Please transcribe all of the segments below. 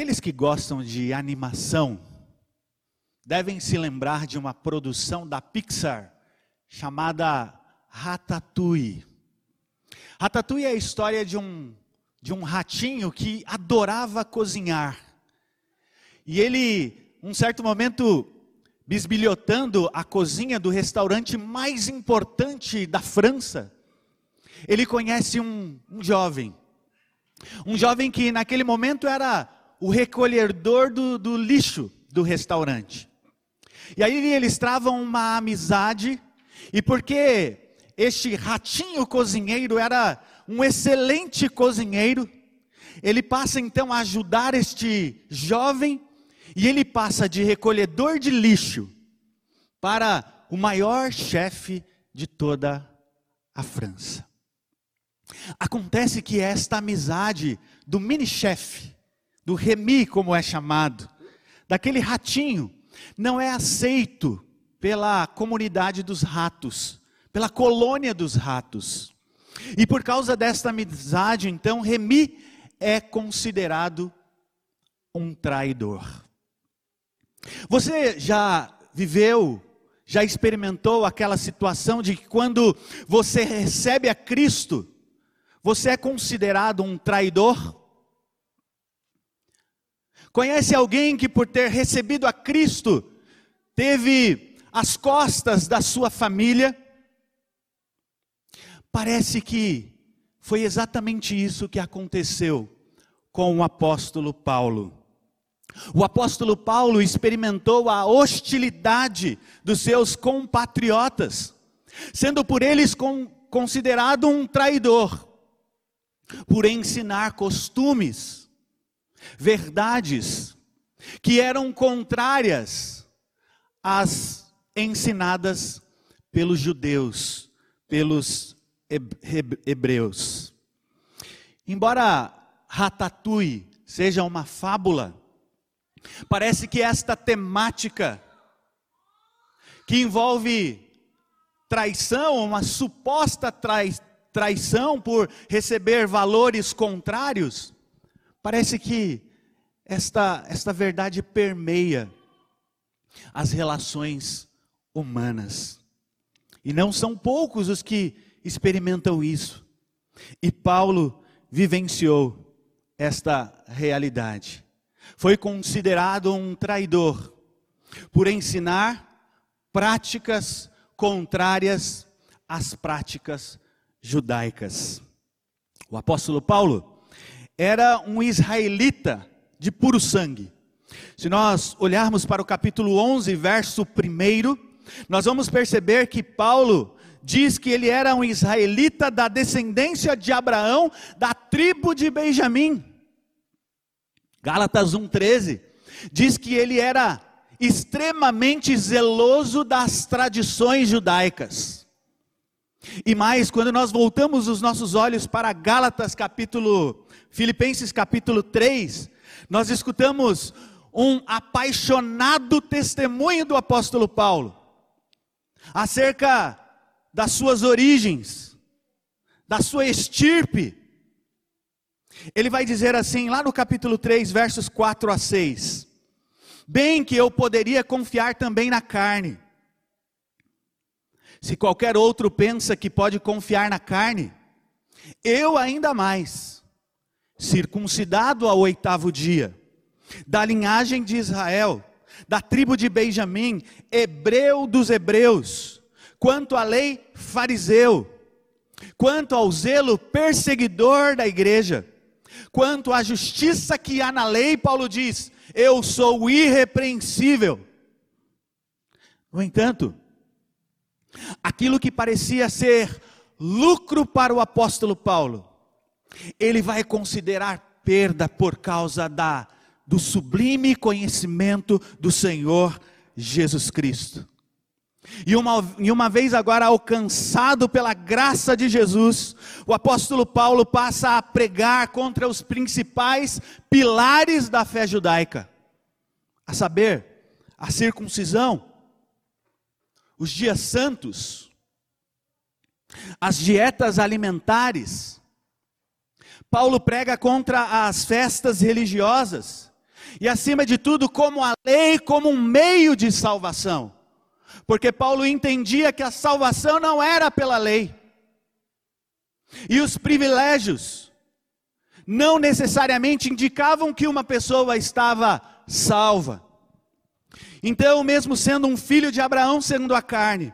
Aqueles que gostam de animação devem se lembrar de uma produção da Pixar chamada Ratatouille. Ratatouille é a história de um, de um ratinho que adorava cozinhar. E ele, um certo momento, bisbilhotando a cozinha do restaurante mais importante da França, ele conhece um, um jovem. Um jovem que naquele momento era o recolhedor do, do lixo do restaurante. E aí eles travam uma amizade, e porque este ratinho cozinheiro era um excelente cozinheiro, ele passa então a ajudar este jovem, e ele passa de recolhedor de lixo para o maior chefe de toda a França. Acontece que esta amizade do mini-chefe do remi, como é chamado, daquele ratinho, não é aceito pela comunidade dos ratos, pela colônia dos ratos. E por causa desta amizade, então, Remi é considerado um traidor. Você já viveu, já experimentou aquela situação de que quando você recebe a Cristo, você é considerado um traidor? Conhece alguém que, por ter recebido a Cristo, teve as costas da sua família? Parece que foi exatamente isso que aconteceu com o apóstolo Paulo. O apóstolo Paulo experimentou a hostilidade dos seus compatriotas, sendo por eles considerado um traidor, por ensinar costumes verdades que eram contrárias às ensinadas pelos judeus, pelos hebreus. Embora Ratatouille seja uma fábula, parece que esta temática que envolve traição, uma suposta traição por receber valores contrários, Parece que esta, esta verdade permeia as relações humanas. E não são poucos os que experimentam isso. E Paulo vivenciou esta realidade. Foi considerado um traidor por ensinar práticas contrárias às práticas judaicas. O apóstolo Paulo era um israelita de puro sangue. Se nós olharmos para o capítulo 11, verso 1, nós vamos perceber que Paulo diz que ele era um israelita da descendência de Abraão, da tribo de Benjamim. Gálatas 1,13 diz que ele era extremamente zeloso das tradições judaicas. E mais, quando nós voltamos os nossos olhos para Gálatas capítulo Filipenses capítulo 3, nós escutamos um apaixonado testemunho do apóstolo Paulo acerca das suas origens, da sua estirpe. Ele vai dizer assim, lá no capítulo 3, versos 4 a 6: Bem que eu poderia confiar também na carne. Se qualquer outro pensa que pode confiar na carne, eu ainda mais circuncidado ao oitavo dia, da linhagem de Israel, da tribo de Benjamim, hebreu dos hebreus, quanto à lei, fariseu, quanto ao zelo perseguidor da igreja, quanto à justiça que há na lei, Paulo diz: eu sou irrepreensível. No entanto, aquilo que parecia ser lucro para o apóstolo Paulo, ele vai considerar perda por causa da do sublime conhecimento do Senhor Jesus Cristo. E uma, e uma vez agora alcançado pela graça de Jesus, o apóstolo Paulo passa a pregar contra os principais pilares da fé judaica, a saber, a circuncisão, os dias santos, as dietas alimentares, Paulo prega contra as festas religiosas E acima de tudo, como a lei, como um meio de salvação. Porque Paulo entendia que a salvação não era pela lei. E os privilégios não necessariamente indicavam que uma pessoa estava salva. Então, mesmo sendo um filho de Abraão segundo a carne,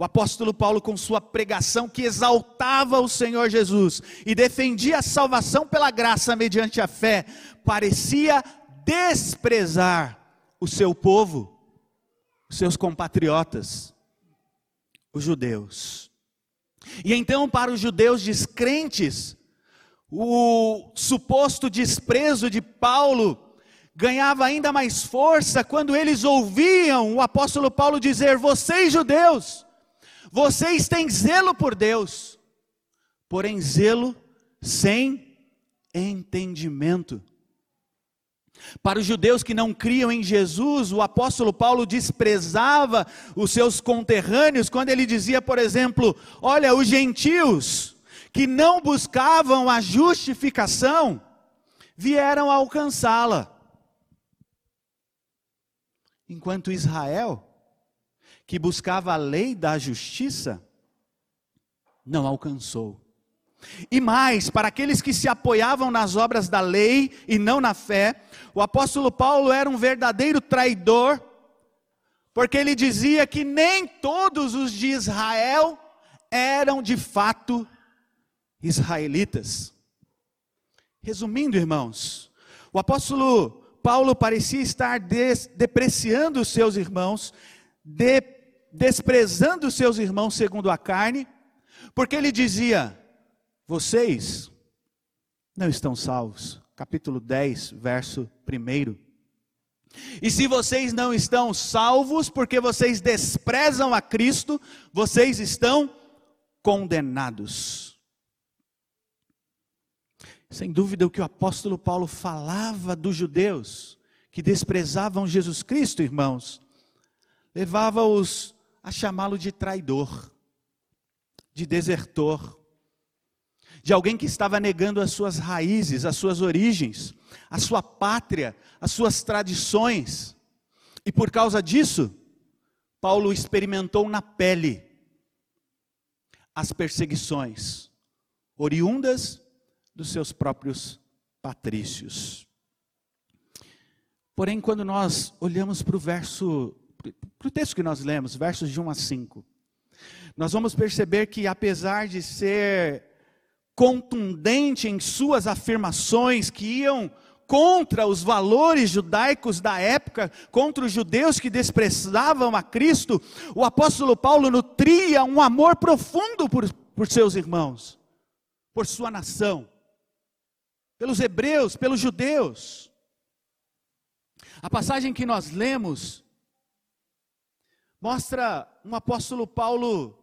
o apóstolo Paulo, com sua pregação que exaltava o Senhor Jesus e defendia a salvação pela graça mediante a fé, parecia desprezar o seu povo, os seus compatriotas, os judeus. E então, para os judeus descrentes, o suposto desprezo de Paulo ganhava ainda mais força quando eles ouviam o apóstolo Paulo dizer: Vocês judeus, vocês têm zelo por Deus, porém zelo sem entendimento. Para os judeus que não criam em Jesus, o apóstolo Paulo desprezava os seus conterrâneos quando ele dizia, por exemplo: Olha, os gentios que não buscavam a justificação vieram alcançá-la. Enquanto Israel, que buscava a lei da justiça, não alcançou. E mais, para aqueles que se apoiavam nas obras da lei e não na fé, o apóstolo Paulo era um verdadeiro traidor, porque ele dizia que nem todos os de Israel eram de fato israelitas. Resumindo, irmãos, o apóstolo Paulo parecia estar depreciando os seus irmãos, de, desprezando seus irmãos segundo a carne, porque ele dizia: Vocês não estão salvos. Capítulo 10, verso 1. E se vocês não estão salvos porque vocês desprezam a Cristo, vocês estão condenados. Sem dúvida, o que o apóstolo Paulo falava dos judeus que desprezavam Jesus Cristo, irmãos, levava-os a chamá-lo de traidor, de desertor, de alguém que estava negando as suas raízes, as suas origens, a sua pátria, as suas tradições. E por causa disso, Paulo experimentou na pele as perseguições oriundas dos seus próprios patrícios. Porém, quando nós olhamos para o verso, para o texto que nós lemos, versos de 1 a 5, nós vamos perceber que apesar de ser contundente em suas afirmações que iam contra os valores judaicos da época, contra os judeus que desprezavam a Cristo, o apóstolo Paulo nutria um amor profundo por, por seus irmãos, por sua nação pelos hebreus, pelos judeus. A passagem que nós lemos mostra um apóstolo Paulo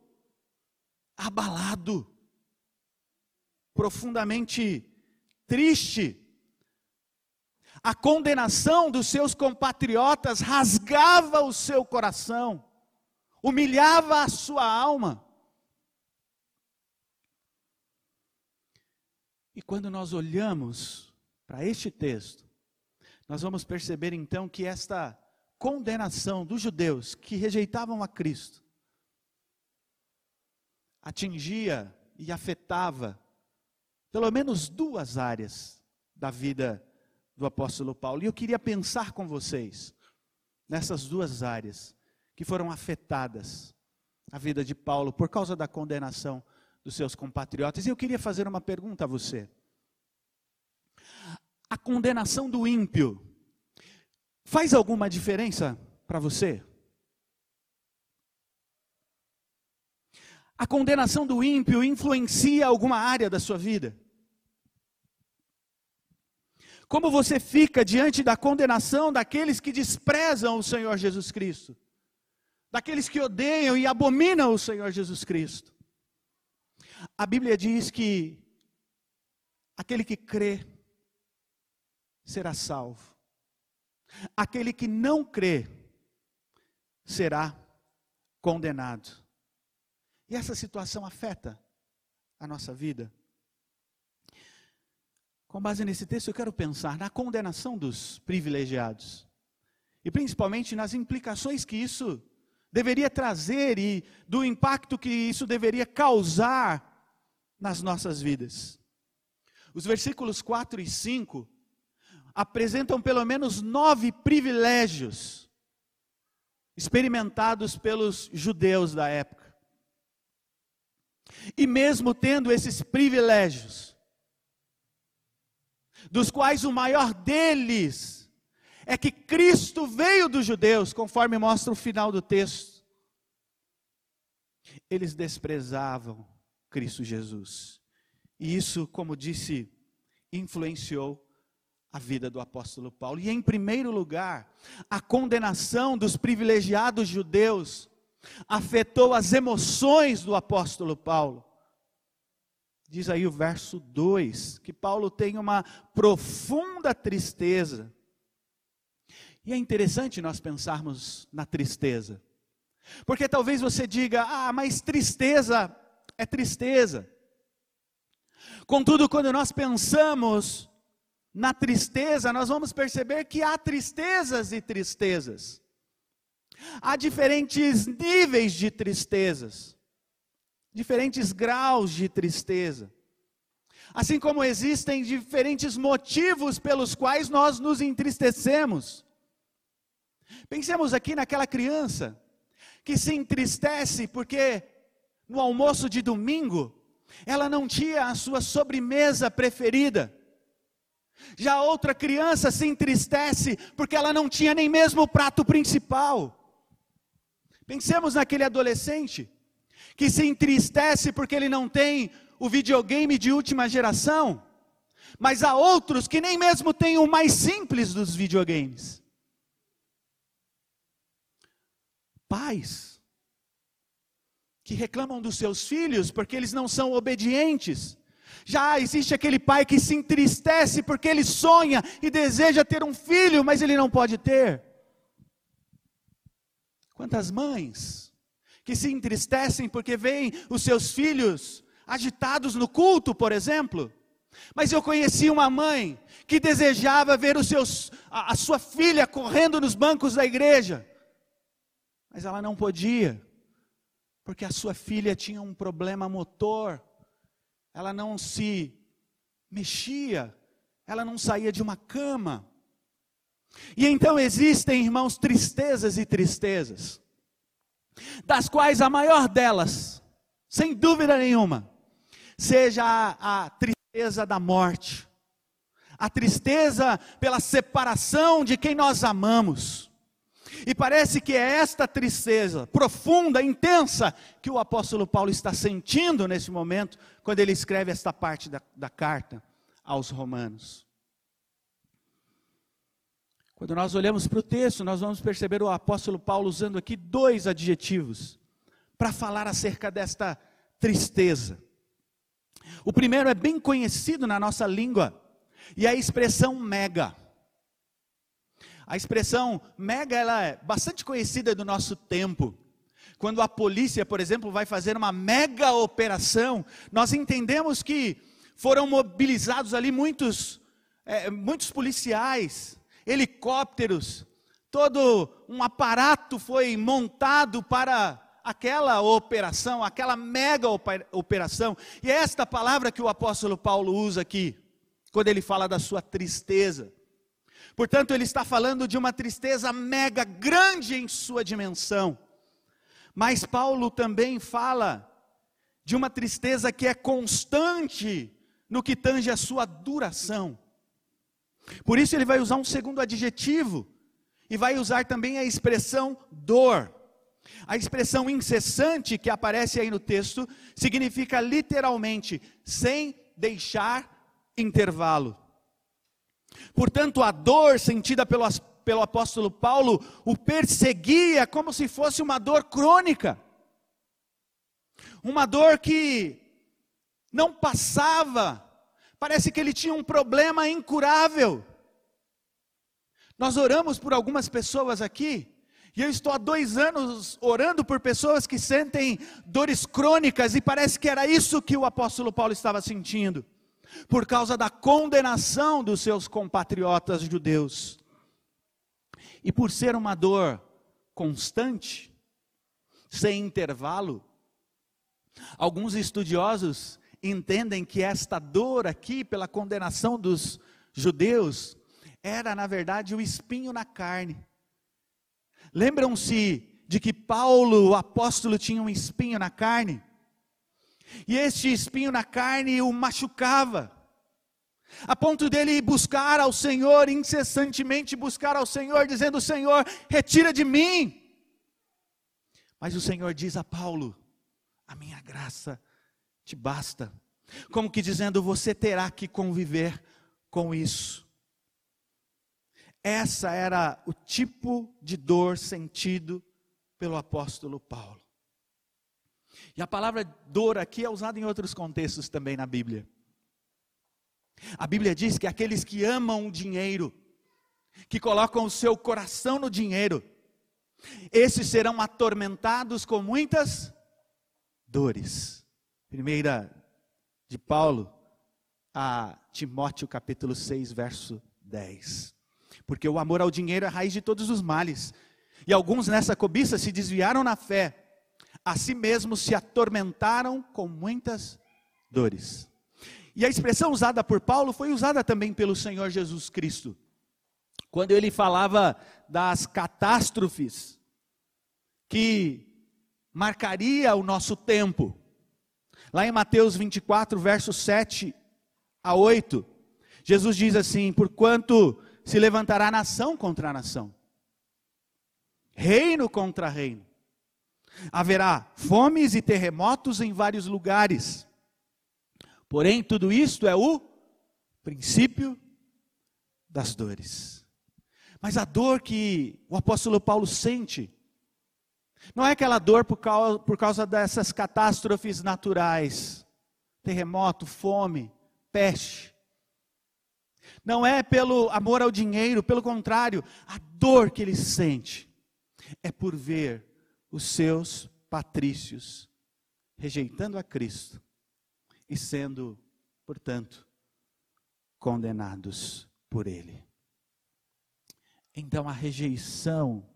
abalado, profundamente triste. A condenação dos seus compatriotas rasgava o seu coração, humilhava a sua alma. E quando nós olhamos para este texto, nós vamos perceber então que esta condenação dos judeus que rejeitavam a Cristo atingia e afetava pelo menos duas áreas da vida do apóstolo Paulo. E eu queria pensar com vocês nessas duas áreas que foram afetadas a vida de Paulo por causa da condenação dos seus compatriotas. E eu queria fazer uma pergunta a você. A condenação do ímpio faz alguma diferença para você? A condenação do ímpio influencia alguma área da sua vida? Como você fica diante da condenação daqueles que desprezam o Senhor Jesus Cristo? Daqueles que odeiam e abominam o Senhor Jesus Cristo? A Bíblia diz que aquele que crê será salvo, aquele que não crê será condenado. E essa situação afeta a nossa vida. com base nesse texto, eu quero pensar na condenação dos privilegiados. E principalmente nas implicações que isso deveria trazer e do impacto que isso deveria causar nas nossas vidas. Os versículos 4 e 5 apresentam pelo menos nove privilégios experimentados pelos judeus da época. E mesmo tendo esses privilégios, dos quais o maior deles é que Cristo veio dos judeus, conforme mostra o final do texto. Eles desprezavam Cristo Jesus. E isso, como disse, influenciou a vida do apóstolo Paulo. E em primeiro lugar, a condenação dos privilegiados judeus afetou as emoções do apóstolo Paulo. Diz aí o verso 2 que Paulo tem uma profunda tristeza. E é interessante nós pensarmos na tristeza. Porque talvez você diga: "Ah, mas tristeza é tristeza". Contudo, quando nós pensamos na tristeza, nós vamos perceber que há tristezas e tristezas. Há diferentes níveis de tristezas diferentes graus de tristeza. Assim como existem diferentes motivos pelos quais nós nos entristecemos. Pensemos aqui naquela criança que se entristece porque no almoço de domingo ela não tinha a sua sobremesa preferida. Já outra criança se entristece porque ela não tinha nem mesmo o prato principal. Pensemos naquele adolescente que se entristece porque ele não tem o videogame de última geração, mas há outros que nem mesmo têm o mais simples dos videogames. Pais que reclamam dos seus filhos porque eles não são obedientes. Já existe aquele pai que se entristece porque ele sonha e deseja ter um filho, mas ele não pode ter. Quantas mães que se entristecem porque veem os seus filhos agitados no culto, por exemplo. Mas eu conheci uma mãe que desejava ver os seus, a, a sua filha correndo nos bancos da igreja, mas ela não podia, porque a sua filha tinha um problema motor, ela não se mexia, ela não saía de uma cama. E então existem, irmãos, tristezas e tristezas das quais a maior delas, sem dúvida nenhuma, seja a, a tristeza da morte, a tristeza pela separação de quem nós amamos. E parece que é esta tristeza profunda, intensa, que o apóstolo Paulo está sentindo nesse momento, quando ele escreve esta parte da, da carta aos Romanos. Quando nós olhamos para o texto, nós vamos perceber o apóstolo Paulo usando aqui dois adjetivos para falar acerca desta tristeza. O primeiro é bem conhecido na nossa língua e é a expressão mega. A expressão mega ela é bastante conhecida do nosso tempo. Quando a polícia, por exemplo, vai fazer uma mega operação, nós entendemos que foram mobilizados ali muitos, é, muitos policiais, helicópteros, todo um aparato foi montado para aquela operação, aquela mega operação. E é esta palavra que o apóstolo Paulo usa aqui, quando ele fala da sua tristeza. Portanto, ele está falando de uma tristeza mega grande em sua dimensão. Mas Paulo também fala de uma tristeza que é constante no que tange a sua duração. Por isso ele vai usar um segundo adjetivo e vai usar também a expressão dor. A expressão incessante que aparece aí no texto significa literalmente sem deixar intervalo. Portanto, a dor sentida pelo, pelo apóstolo Paulo o perseguia como se fosse uma dor crônica, uma dor que não passava, Parece que ele tinha um problema incurável. Nós oramos por algumas pessoas aqui, e eu estou há dois anos orando por pessoas que sentem dores crônicas, e parece que era isso que o apóstolo Paulo estava sentindo. Por causa da condenação dos seus compatriotas judeus. E por ser uma dor constante, sem intervalo, alguns estudiosos entendem que esta dor aqui, pela condenação dos judeus, era na verdade o espinho na carne. Lembram-se de que Paulo, o apóstolo, tinha um espinho na carne? E este espinho na carne o machucava, a ponto dele buscar ao Senhor, incessantemente buscar ao Senhor, dizendo: Senhor, retira de mim. Mas o Senhor diz a Paulo: A minha graça te basta. Como que dizendo, você terá que conviver com isso. Essa era o tipo de dor sentido pelo apóstolo Paulo. E a palavra dor aqui é usada em outros contextos também na Bíblia. A Bíblia diz que aqueles que amam o dinheiro, que colocam o seu coração no dinheiro, esses serão atormentados com muitas dores. Primeira de Paulo a Timóteo capítulo 6, verso 10. Porque o amor ao dinheiro é a raiz de todos os males. E alguns nessa cobiça se desviaram na fé, a si mesmos se atormentaram com muitas dores. E a expressão usada por Paulo foi usada também pelo Senhor Jesus Cristo. Quando ele falava das catástrofes que marcaria o nosso tempo. Lá em Mateus 24, versos 7 a 8, Jesus diz assim: Porquanto se levantará nação contra nação, reino contra reino. Haverá fomes e terremotos em vários lugares. Porém, tudo isto é o princípio das dores. Mas a dor que o apóstolo Paulo sente, não é aquela dor por causa, por causa dessas catástrofes naturais, terremoto, fome, peste. Não é pelo amor ao dinheiro, pelo contrário, a dor que ele sente é por ver os seus patrícios rejeitando a Cristo e sendo, portanto, condenados por Ele. Então a rejeição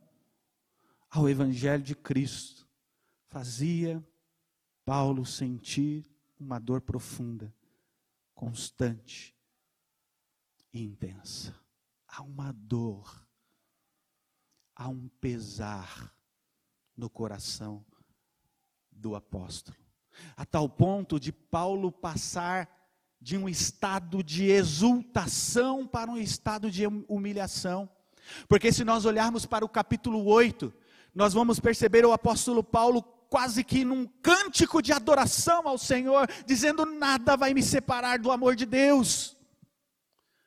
ao Evangelho de Cristo fazia Paulo sentir uma dor profunda, constante e intensa. Há uma dor, há um pesar no coração do apóstolo, a tal ponto de Paulo passar de um estado de exultação para um estado de humilhação. Porque se nós olharmos para o capítulo 8, nós vamos perceber o apóstolo Paulo quase que num cântico de adoração ao Senhor, dizendo: Nada vai me separar do amor de Deus.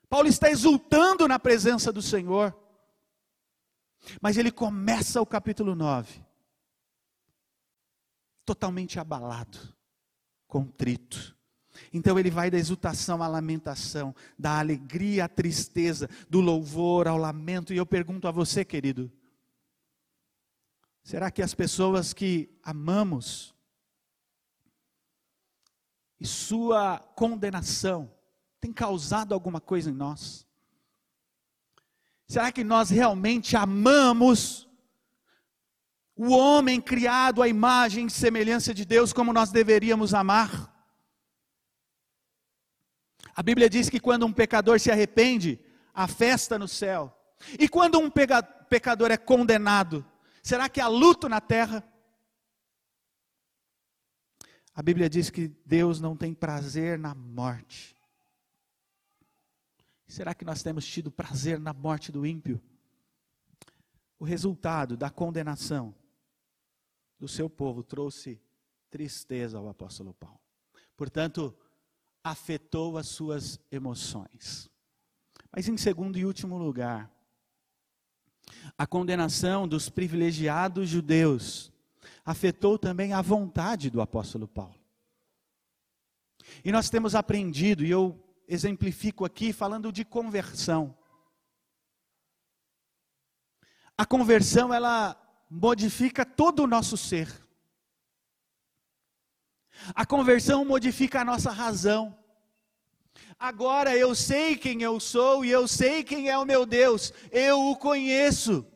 Paulo está exultando na presença do Senhor. Mas ele começa o capítulo 9 totalmente abalado, contrito. Então ele vai da exultação à lamentação, da alegria à tristeza, do louvor ao lamento. E eu pergunto a você, querido: será que as pessoas que amamos e sua condenação tem causado alguma coisa em nós? Será que nós realmente amamos o homem criado à imagem e semelhança de Deus, como nós deveríamos amar. A Bíblia diz que quando um pecador se arrepende, há festa no céu. E quando um pecador é condenado, será que há luto na terra? A Bíblia diz que Deus não tem prazer na morte. Será que nós temos tido prazer na morte do ímpio? O resultado da condenação do seu povo trouxe tristeza ao apóstolo Paulo. Portanto, afetou as suas emoções. Mas em segundo e último lugar, a condenação dos privilegiados judeus afetou também a vontade do apóstolo Paulo. E nós temos aprendido, e eu exemplifico aqui falando de conversão. A conversão, ela modifica todo o nosso ser. A conversão modifica a nossa razão. Agora eu sei quem eu sou e eu sei quem é o meu Deus, eu o conheço.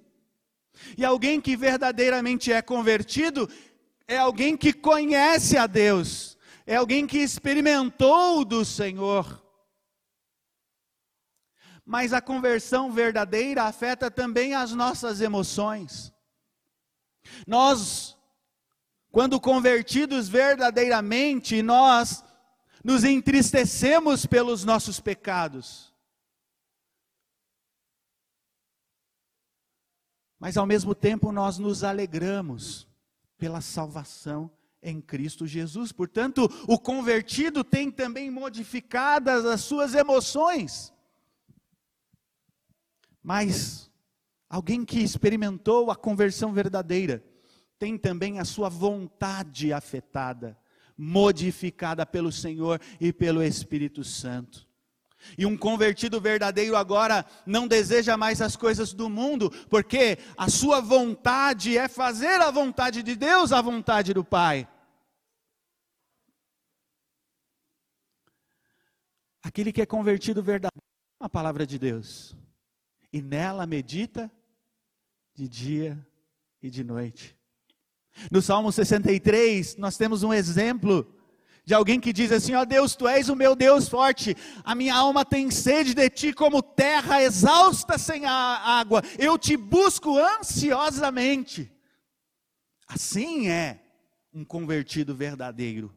E alguém que verdadeiramente é convertido é alguém que conhece a Deus, é alguém que experimentou do Senhor. Mas a conversão verdadeira afeta também as nossas emoções. Nós, quando convertidos verdadeiramente, nós nos entristecemos pelos nossos pecados. Mas ao mesmo tempo nós nos alegramos pela salvação em Cristo Jesus. Portanto, o convertido tem também modificadas as suas emoções. Mas alguém que experimentou a conversão verdadeira tem também a sua vontade afetada modificada pelo Senhor e pelo Espírito Santo. E um convertido verdadeiro agora não deseja mais as coisas do mundo, porque a sua vontade é fazer a vontade de Deus, a vontade do Pai. Aquele que é convertido verdadeiro a palavra de Deus, e nela medita de dia e de noite. No Salmo 63, nós temos um exemplo de alguém que diz assim: Ó Deus, tu és o meu Deus forte, a minha alma tem sede de ti como terra exausta sem a água, eu te busco ansiosamente. Assim é um convertido verdadeiro.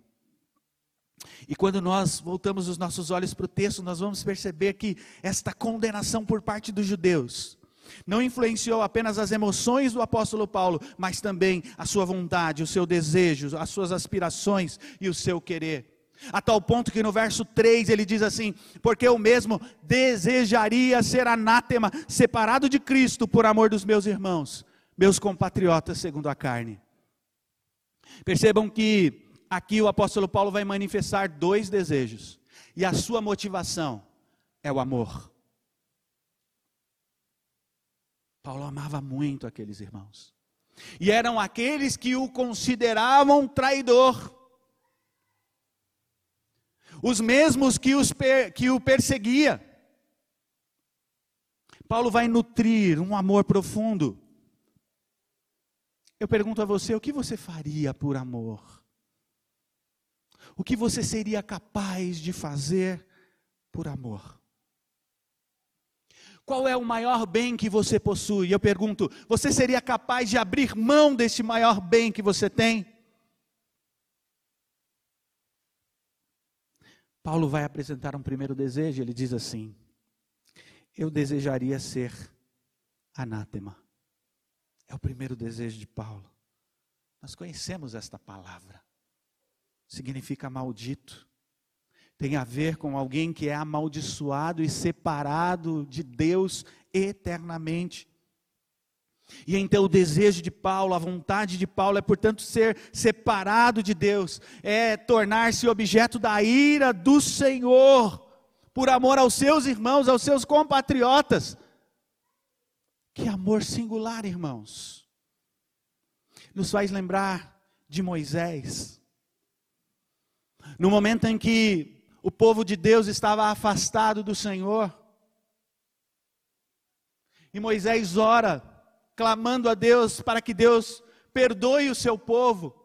E quando nós voltamos os nossos olhos para o texto, nós vamos perceber que esta condenação por parte dos judeus não influenciou apenas as emoções do apóstolo Paulo, mas também a sua vontade, o seu desejo, as suas aspirações e o seu querer. A tal ponto que no verso 3 ele diz assim: Porque eu mesmo desejaria ser anátema, separado de Cristo por amor dos meus irmãos, meus compatriotas segundo a carne. Percebam que aqui o apóstolo Paulo vai manifestar dois desejos, e a sua motivação é o amor. Paulo amava muito aqueles irmãos. E eram aqueles que o consideravam traidor. Os mesmos que, os per, que o perseguia. Paulo vai nutrir um amor profundo. Eu pergunto a você: o que você faria por amor? O que você seria capaz de fazer por amor? Qual é o maior bem que você possui? Eu pergunto: você seria capaz de abrir mão desse maior bem que você tem? Paulo vai apresentar um primeiro desejo, ele diz assim: Eu desejaria ser anátema. É o primeiro desejo de Paulo. Nós conhecemos esta palavra. Significa maldito tem a ver com alguém que é amaldiçoado e separado de Deus eternamente. E então o desejo de Paulo, a vontade de Paulo é, portanto, ser separado de Deus, é tornar-se objeto da ira do Senhor, por amor aos seus irmãos, aos seus compatriotas. Que amor singular, irmãos. Nos faz lembrar de Moisés. No momento em que o povo de Deus estava afastado do Senhor. E Moisés ora, clamando a Deus para que Deus perdoe o seu povo.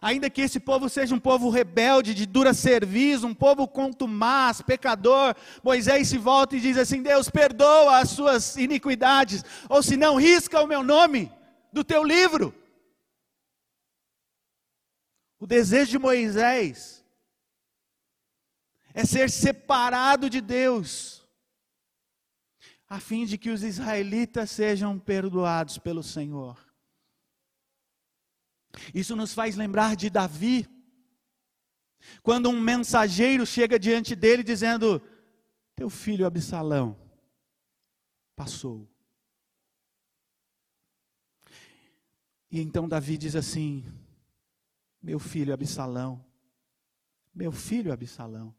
Ainda que esse povo seja um povo rebelde, de dura serviço, um povo contumaz, pecador, Moisés se volta e diz assim: Deus, perdoa as suas iniquidades, ou se não, risca o meu nome do teu livro. O desejo de Moisés é ser separado de Deus, a fim de que os israelitas sejam perdoados pelo Senhor. Isso nos faz lembrar de Davi, quando um mensageiro chega diante dele dizendo: Teu filho Absalão passou. E então Davi diz assim: Meu filho Absalão, meu filho Absalão,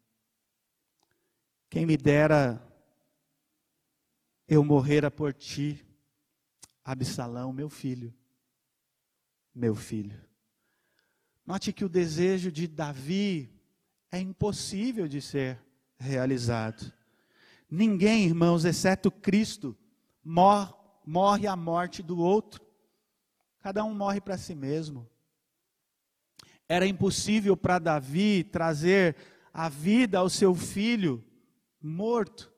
quem me dera eu morrera por ti, Absalão, meu filho, meu filho. Note que o desejo de Davi é impossível de ser realizado. Ninguém, irmãos, exceto Cristo, mor morre a morte do outro. Cada um morre para si mesmo. Era impossível para Davi trazer a vida ao seu filho morto.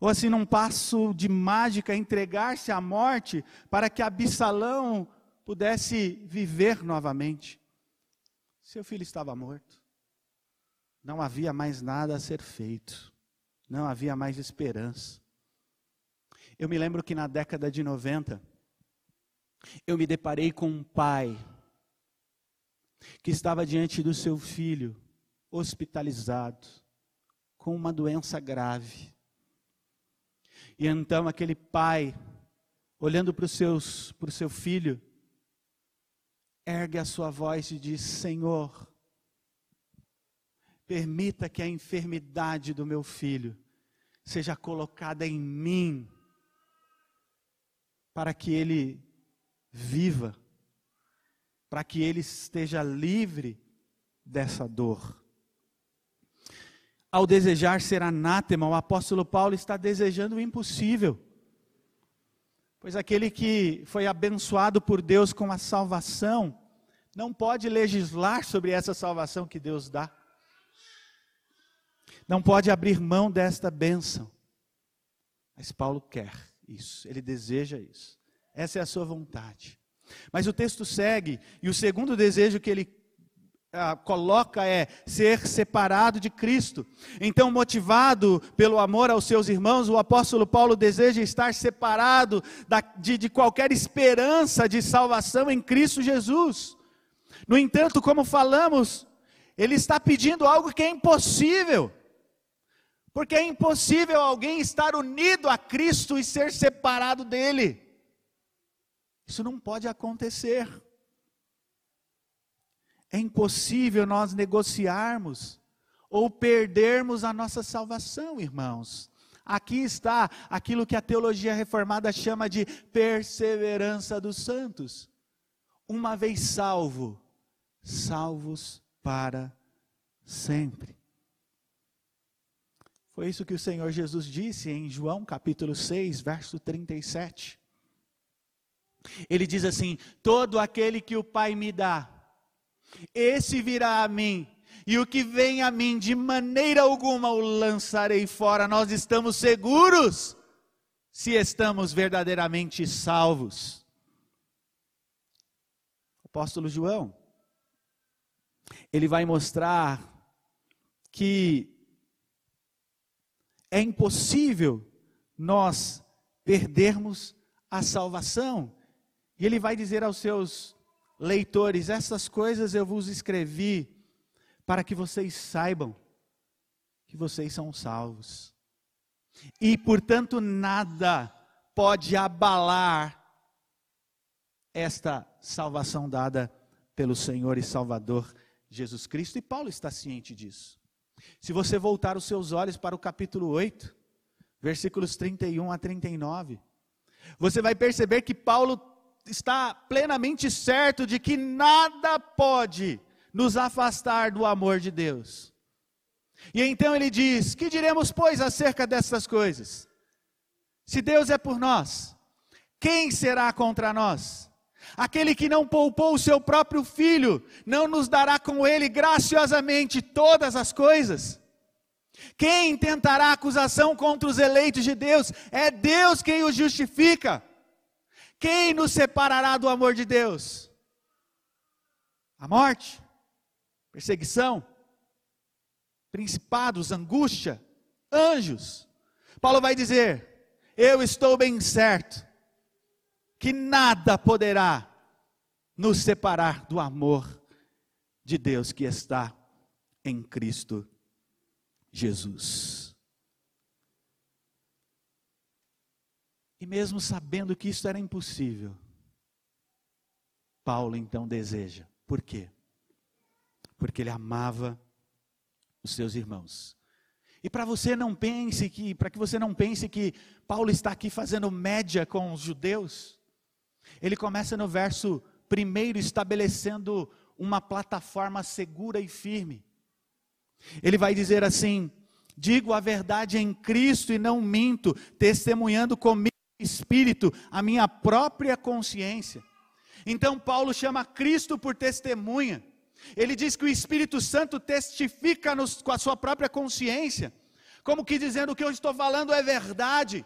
Ou assim, num passo de mágica, entregar-se à morte para que Absalão pudesse viver novamente. Seu filho estava morto. Não havia mais nada a ser feito. Não havia mais esperança. Eu me lembro que na década de 90, eu me deparei com um pai que estava diante do seu filho, hospitalizado, com uma doença grave. E então aquele pai, olhando para, o seu filho, ergue a sua voz e diz: Senhor, permita que a enfermidade do meu filho seja colocada em mim, para que ele viva, para que ele esteja livre dessa dor. Ao desejar ser anátema, o apóstolo Paulo está desejando o impossível. Pois aquele que foi abençoado por Deus com a salvação, não pode legislar sobre essa salvação que Deus dá. Não pode abrir mão desta bênção. Mas Paulo quer isso, ele deseja isso. Essa é a sua vontade. Mas o texto segue, e o segundo desejo que ele coloca é ser separado de Cristo. Então, motivado pelo amor aos seus irmãos, o apóstolo Paulo deseja estar separado da, de, de qualquer esperança de salvação em Cristo Jesus. No entanto, como falamos, ele está pedindo algo que é impossível. Porque é impossível alguém estar unido a Cristo e ser separado dele. Isso não pode acontecer. É impossível nós negociarmos ou perdermos a nossa salvação, irmãos. Aqui está aquilo que a teologia reformada chama de perseverança dos santos. Uma vez salvo, salvos para sempre. Foi isso que o Senhor Jesus disse em João capítulo 6, verso 37. Ele diz assim: Todo aquele que o Pai me dá, esse virá a mim, e o que vem a mim, de maneira alguma o lançarei fora. Nós estamos seguros se estamos verdadeiramente salvos. O apóstolo João, ele vai mostrar que é impossível nós perdermos a salvação. E ele vai dizer aos seus leitores: Essas coisas eu vos escrevi para que vocês saibam que vocês são salvos. E, portanto, nada pode abalar esta salvação dada pelo Senhor e Salvador Jesus Cristo. E Paulo está ciente disso. Se você voltar os seus olhos para o capítulo 8, versículos 31 a 39, você vai perceber que Paulo está plenamente certo de que nada pode nos afastar do amor de Deus. E então ele diz: Que diremos, pois, acerca dessas coisas? Se Deus é por nós, quem será contra nós? Aquele que não poupou o seu próprio filho, não nos dará com ele graciosamente todas as coisas? Quem tentará acusação contra os eleitos de Deus? É Deus quem os justifica. Quem nos separará do amor de Deus? A morte, perseguição, principados, angústia, anjos. Paulo vai dizer: Eu estou bem certo que nada poderá nos separar do amor de Deus que está em Cristo Jesus. E mesmo sabendo que isso era impossível, Paulo então deseja. Por quê? Porque ele amava os seus irmãos. E para você não pense que, para que você não pense que Paulo está aqui fazendo média com os judeus, ele começa no verso primeiro estabelecendo uma plataforma segura e firme. Ele vai dizer assim: Digo a verdade em Cristo e não minto, testemunhando comigo espírito a minha própria consciência. Então Paulo chama Cristo por testemunha. Ele diz que o Espírito Santo testifica nos, com a sua própria consciência, como que dizendo o que eu estou falando é verdade.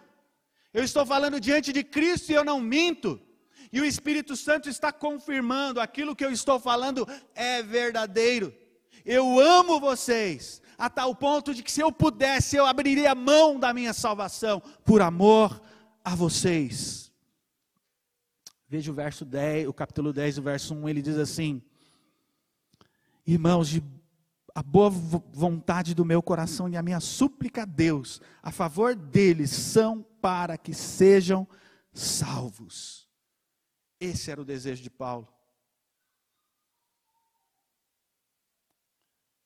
Eu estou falando diante de Cristo e eu não minto. E o Espírito Santo está confirmando aquilo que eu estou falando é verdadeiro. Eu amo vocês, a tal ponto de que se eu pudesse, eu abriria a mão da minha salvação por amor a vocês. Veja o verso 10, o capítulo 10, o verso 1, ele diz assim: Irmãos, de a boa vontade do meu coração e a minha súplica a Deus a favor deles são para que sejam salvos. Esse era o desejo de Paulo.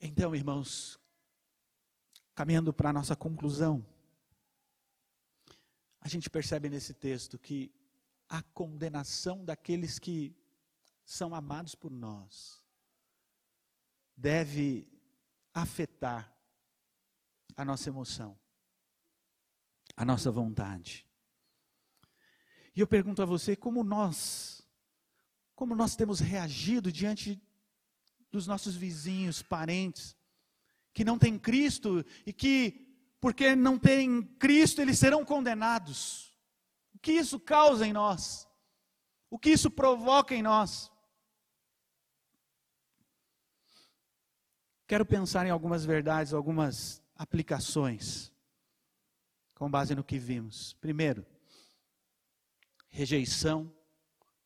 Então, irmãos, caminhando para a nossa conclusão, a gente percebe nesse texto que a condenação daqueles que são amados por nós deve afetar a nossa emoção, a nossa vontade. E eu pergunto a você como nós, como nós temos reagido diante dos nossos vizinhos, parentes, que não têm Cristo e que, porque não têm Cristo, eles serão condenados. O que isso causa em nós? O que isso provoca em nós? Quero pensar em algumas verdades, algumas aplicações, com base no que vimos. Primeiro, Rejeição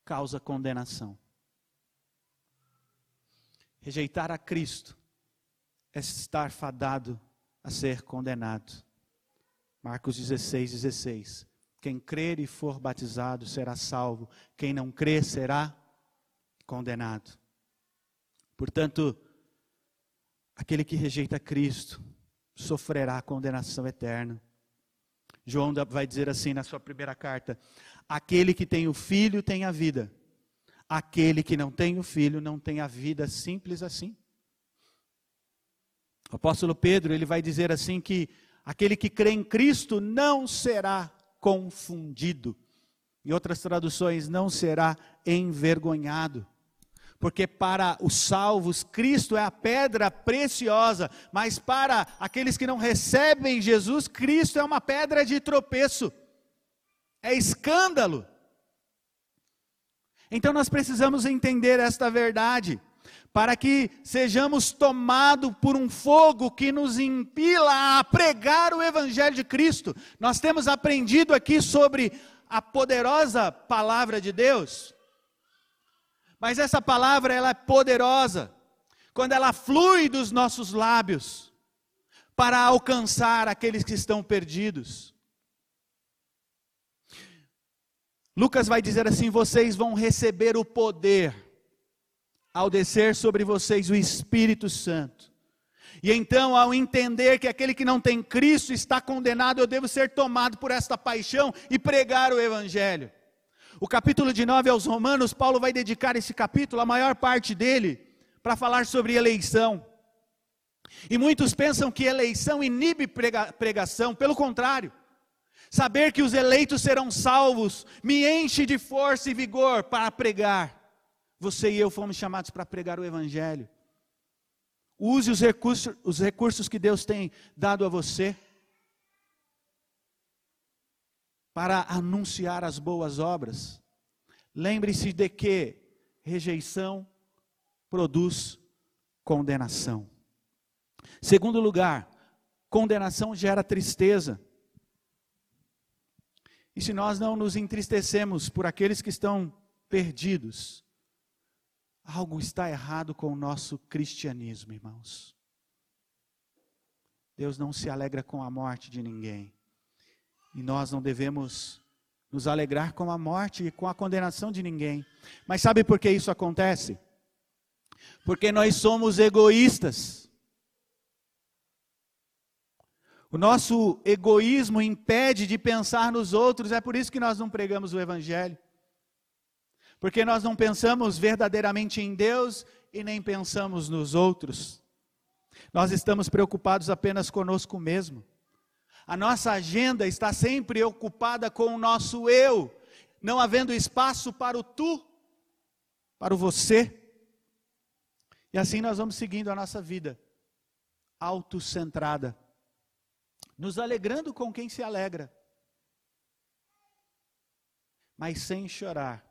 causa condenação. Rejeitar a Cristo é estar fadado a ser condenado. Marcos 16, 16. Quem crer e for batizado será salvo, quem não crer será condenado. Portanto, aquele que rejeita Cristo sofrerá condenação eterna. João vai dizer assim na sua primeira carta: Aquele que tem o filho tem a vida. Aquele que não tem o filho não tem a vida, simples assim. O apóstolo Pedro, ele vai dizer assim que aquele que crê em Cristo não será confundido. Em outras traduções, não será envergonhado. Porque para os salvos, Cristo é a pedra preciosa, mas para aqueles que não recebem Jesus, Cristo é uma pedra de tropeço é escândalo. Então nós precisamos entender esta verdade, para que sejamos tomados por um fogo que nos impila a pregar o Evangelho de Cristo. Nós temos aprendido aqui sobre a poderosa palavra de Deus, mas essa palavra ela é poderosa quando ela flui dos nossos lábios para alcançar aqueles que estão perdidos. Lucas vai dizer assim: vocês vão receber o poder ao descer sobre vocês o Espírito Santo. E então, ao entender que aquele que não tem Cristo está condenado, eu devo ser tomado por esta paixão e pregar o Evangelho. O capítulo de 9 aos Romanos, Paulo vai dedicar esse capítulo, a maior parte dele, para falar sobre eleição. E muitos pensam que eleição inibe pregação, pelo contrário. Saber que os eleitos serão salvos me enche de força e vigor para pregar. Você e eu fomos chamados para pregar o Evangelho. Use os recursos, os recursos que Deus tem dado a você para anunciar as boas obras. Lembre-se de que rejeição produz condenação. Segundo lugar, condenação gera tristeza. E se nós não nos entristecemos por aqueles que estão perdidos, algo está errado com o nosso cristianismo, irmãos. Deus não se alegra com a morte de ninguém. E nós não devemos nos alegrar com a morte e com a condenação de ninguém. Mas sabe por que isso acontece? Porque nós somos egoístas. O nosso egoísmo impede de pensar nos outros, é por isso que nós não pregamos o Evangelho. Porque nós não pensamos verdadeiramente em Deus e nem pensamos nos outros. Nós estamos preocupados apenas conosco mesmo. A nossa agenda está sempre ocupada com o nosso eu, não havendo espaço para o tu, para o você. E assim nós vamos seguindo a nossa vida, autocentrada, nos alegrando com quem se alegra, mas sem chorar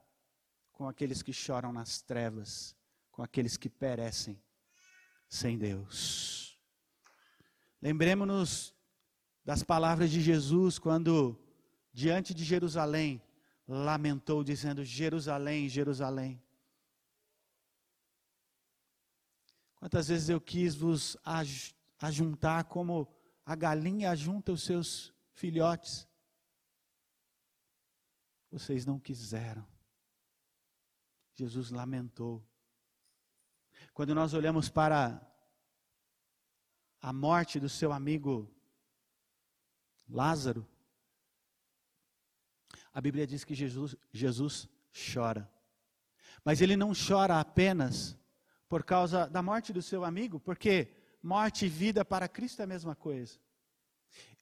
com aqueles que choram nas trevas, com aqueles que perecem sem Deus. Lembremos-nos das palavras de Jesus quando, diante de Jerusalém, lamentou, dizendo: Jerusalém, Jerusalém. Quantas vezes eu quis vos ajuntar como a galinha ajunta os seus filhotes? Vocês não quiseram. Jesus lamentou. Quando nós olhamos para a morte do seu amigo Lázaro, a Bíblia diz que Jesus, Jesus chora. Mas ele não chora apenas por causa da morte do seu amigo, porque morte e vida para Cristo é a mesma coisa.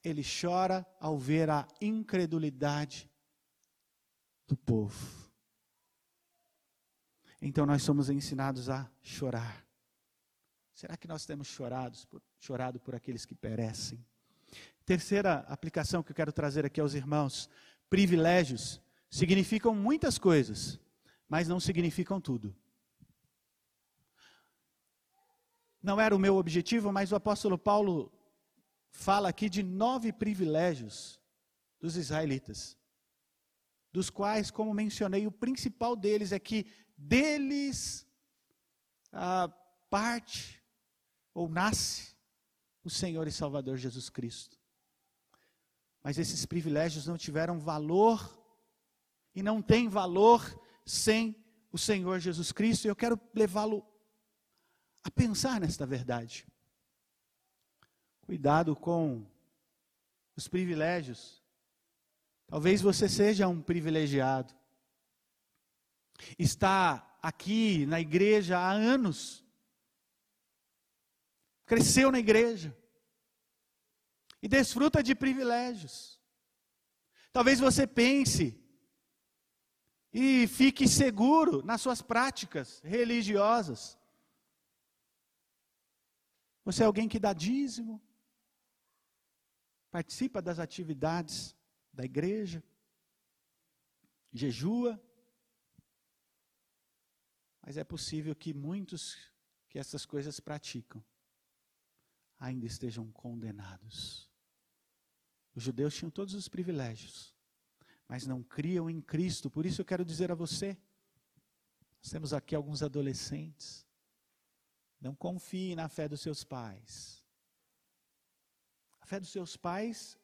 Ele chora ao ver a incredulidade do povo. Então nós somos ensinados a chorar. Será que nós temos chorado por aqueles que perecem? Terceira aplicação que eu quero trazer aqui aos irmãos: privilégios significam muitas coisas, mas não significam tudo. Não era o meu objetivo, mas o apóstolo Paulo fala aqui de nove privilégios dos israelitas, dos quais, como mencionei, o principal deles é que deles parte ou nasce o Senhor e Salvador Jesus Cristo. Mas esses privilégios não tiveram valor e não têm valor sem o Senhor Jesus Cristo, e eu quero levá-lo a pensar nesta verdade. Cuidado com os privilégios. Talvez você seja um privilegiado está aqui na igreja há anos, cresceu na igreja e desfruta de privilégios. Talvez você pense e fique seguro nas suas práticas religiosas. Você é alguém que dá dízimo, participa das atividades da igreja, jejua, mas é possível que muitos que essas coisas praticam ainda estejam condenados. Os judeus tinham todos os privilégios, mas não criam em Cristo. Por isso eu quero dizer a você: nós temos aqui alguns adolescentes. Não confie na fé dos seus pais. A fé dos seus pais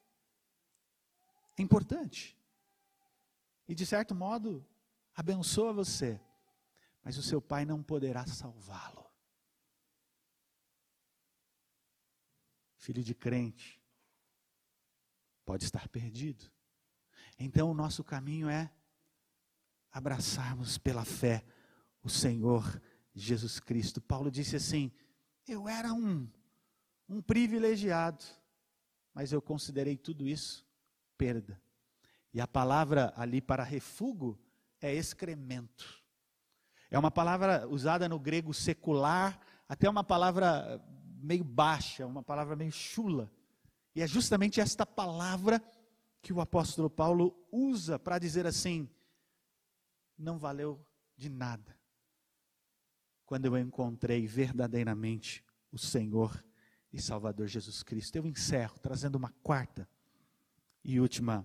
é importante. E de certo modo, abençoa você mas o seu pai não poderá salvá-lo. Filho de crente, pode estar perdido. Então o nosso caminho é abraçarmos pela fé o Senhor Jesus Cristo. Paulo disse assim: Eu era um, um privilegiado, mas eu considerei tudo isso perda. E a palavra ali para refúgio é excremento. É uma palavra usada no grego secular, até uma palavra meio baixa, uma palavra meio chula. E é justamente esta palavra que o apóstolo Paulo usa para dizer assim: não valeu de nada quando eu encontrei verdadeiramente o Senhor e Salvador Jesus Cristo. Eu encerro trazendo uma quarta e última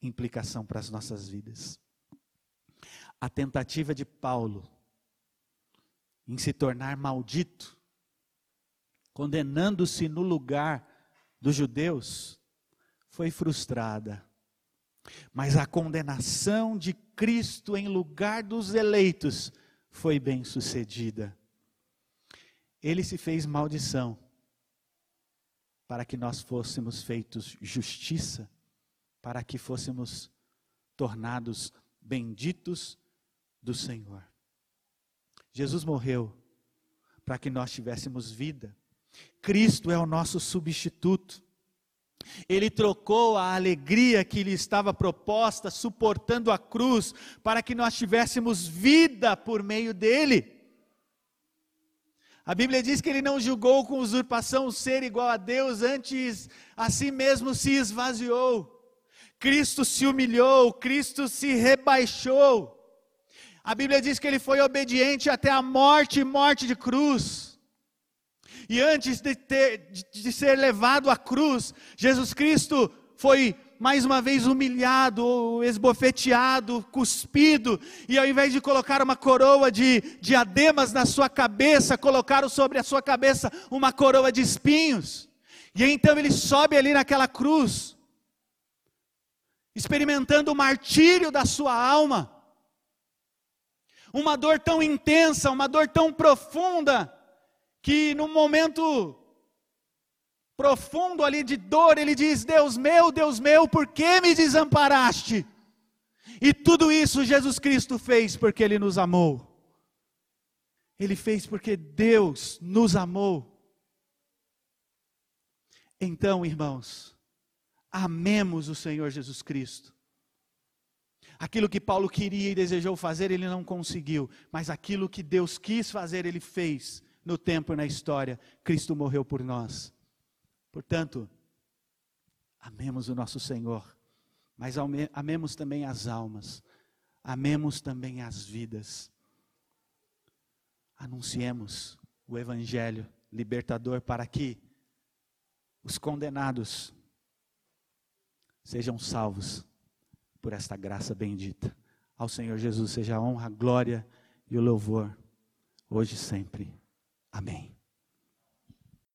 implicação para as nossas vidas a tentativa de Paulo em se tornar maldito, condenando-se no lugar dos judeus, foi frustrada. Mas a condenação de Cristo em lugar dos eleitos foi bem sucedida. Ele se fez maldição para que nós fôssemos feitos justiça, para que fôssemos tornados benditos do Senhor. Jesus morreu para que nós tivéssemos vida. Cristo é o nosso substituto. Ele trocou a alegria que lhe estava proposta, suportando a cruz, para que nós tivéssemos vida por meio dele. A Bíblia diz que ele não julgou com usurpação o ser igual a Deus, antes a si mesmo se esvaziou. Cristo se humilhou, Cristo se rebaixou. A Bíblia diz que ele foi obediente até a morte morte de cruz. E antes de, ter, de ser levado à cruz, Jesus Cristo foi mais uma vez humilhado, esbofeteado, cuspido, e ao invés de colocar uma coroa de diademas na sua cabeça, colocaram sobre a sua cabeça uma coroa de espinhos. E então ele sobe ali naquela cruz, experimentando o martírio da sua alma, uma dor tão intensa, uma dor tão profunda, que num momento profundo ali de dor, ele diz: Deus meu, Deus meu, por que me desamparaste? E tudo isso Jesus Cristo fez porque Ele nos amou. Ele fez porque Deus nos amou. Então, irmãos, amemos o Senhor Jesus Cristo. Aquilo que Paulo queria e desejou fazer, ele não conseguiu, mas aquilo que Deus quis fazer, ele fez no tempo e na história. Cristo morreu por nós. Portanto, amemos o nosso Senhor, mas amemos também as almas, amemos também as vidas. Anunciemos o Evangelho libertador para que os condenados sejam salvos por esta graça bendita. Ao Senhor Jesus seja a honra, a glória e o louvor, hoje e sempre. Amém.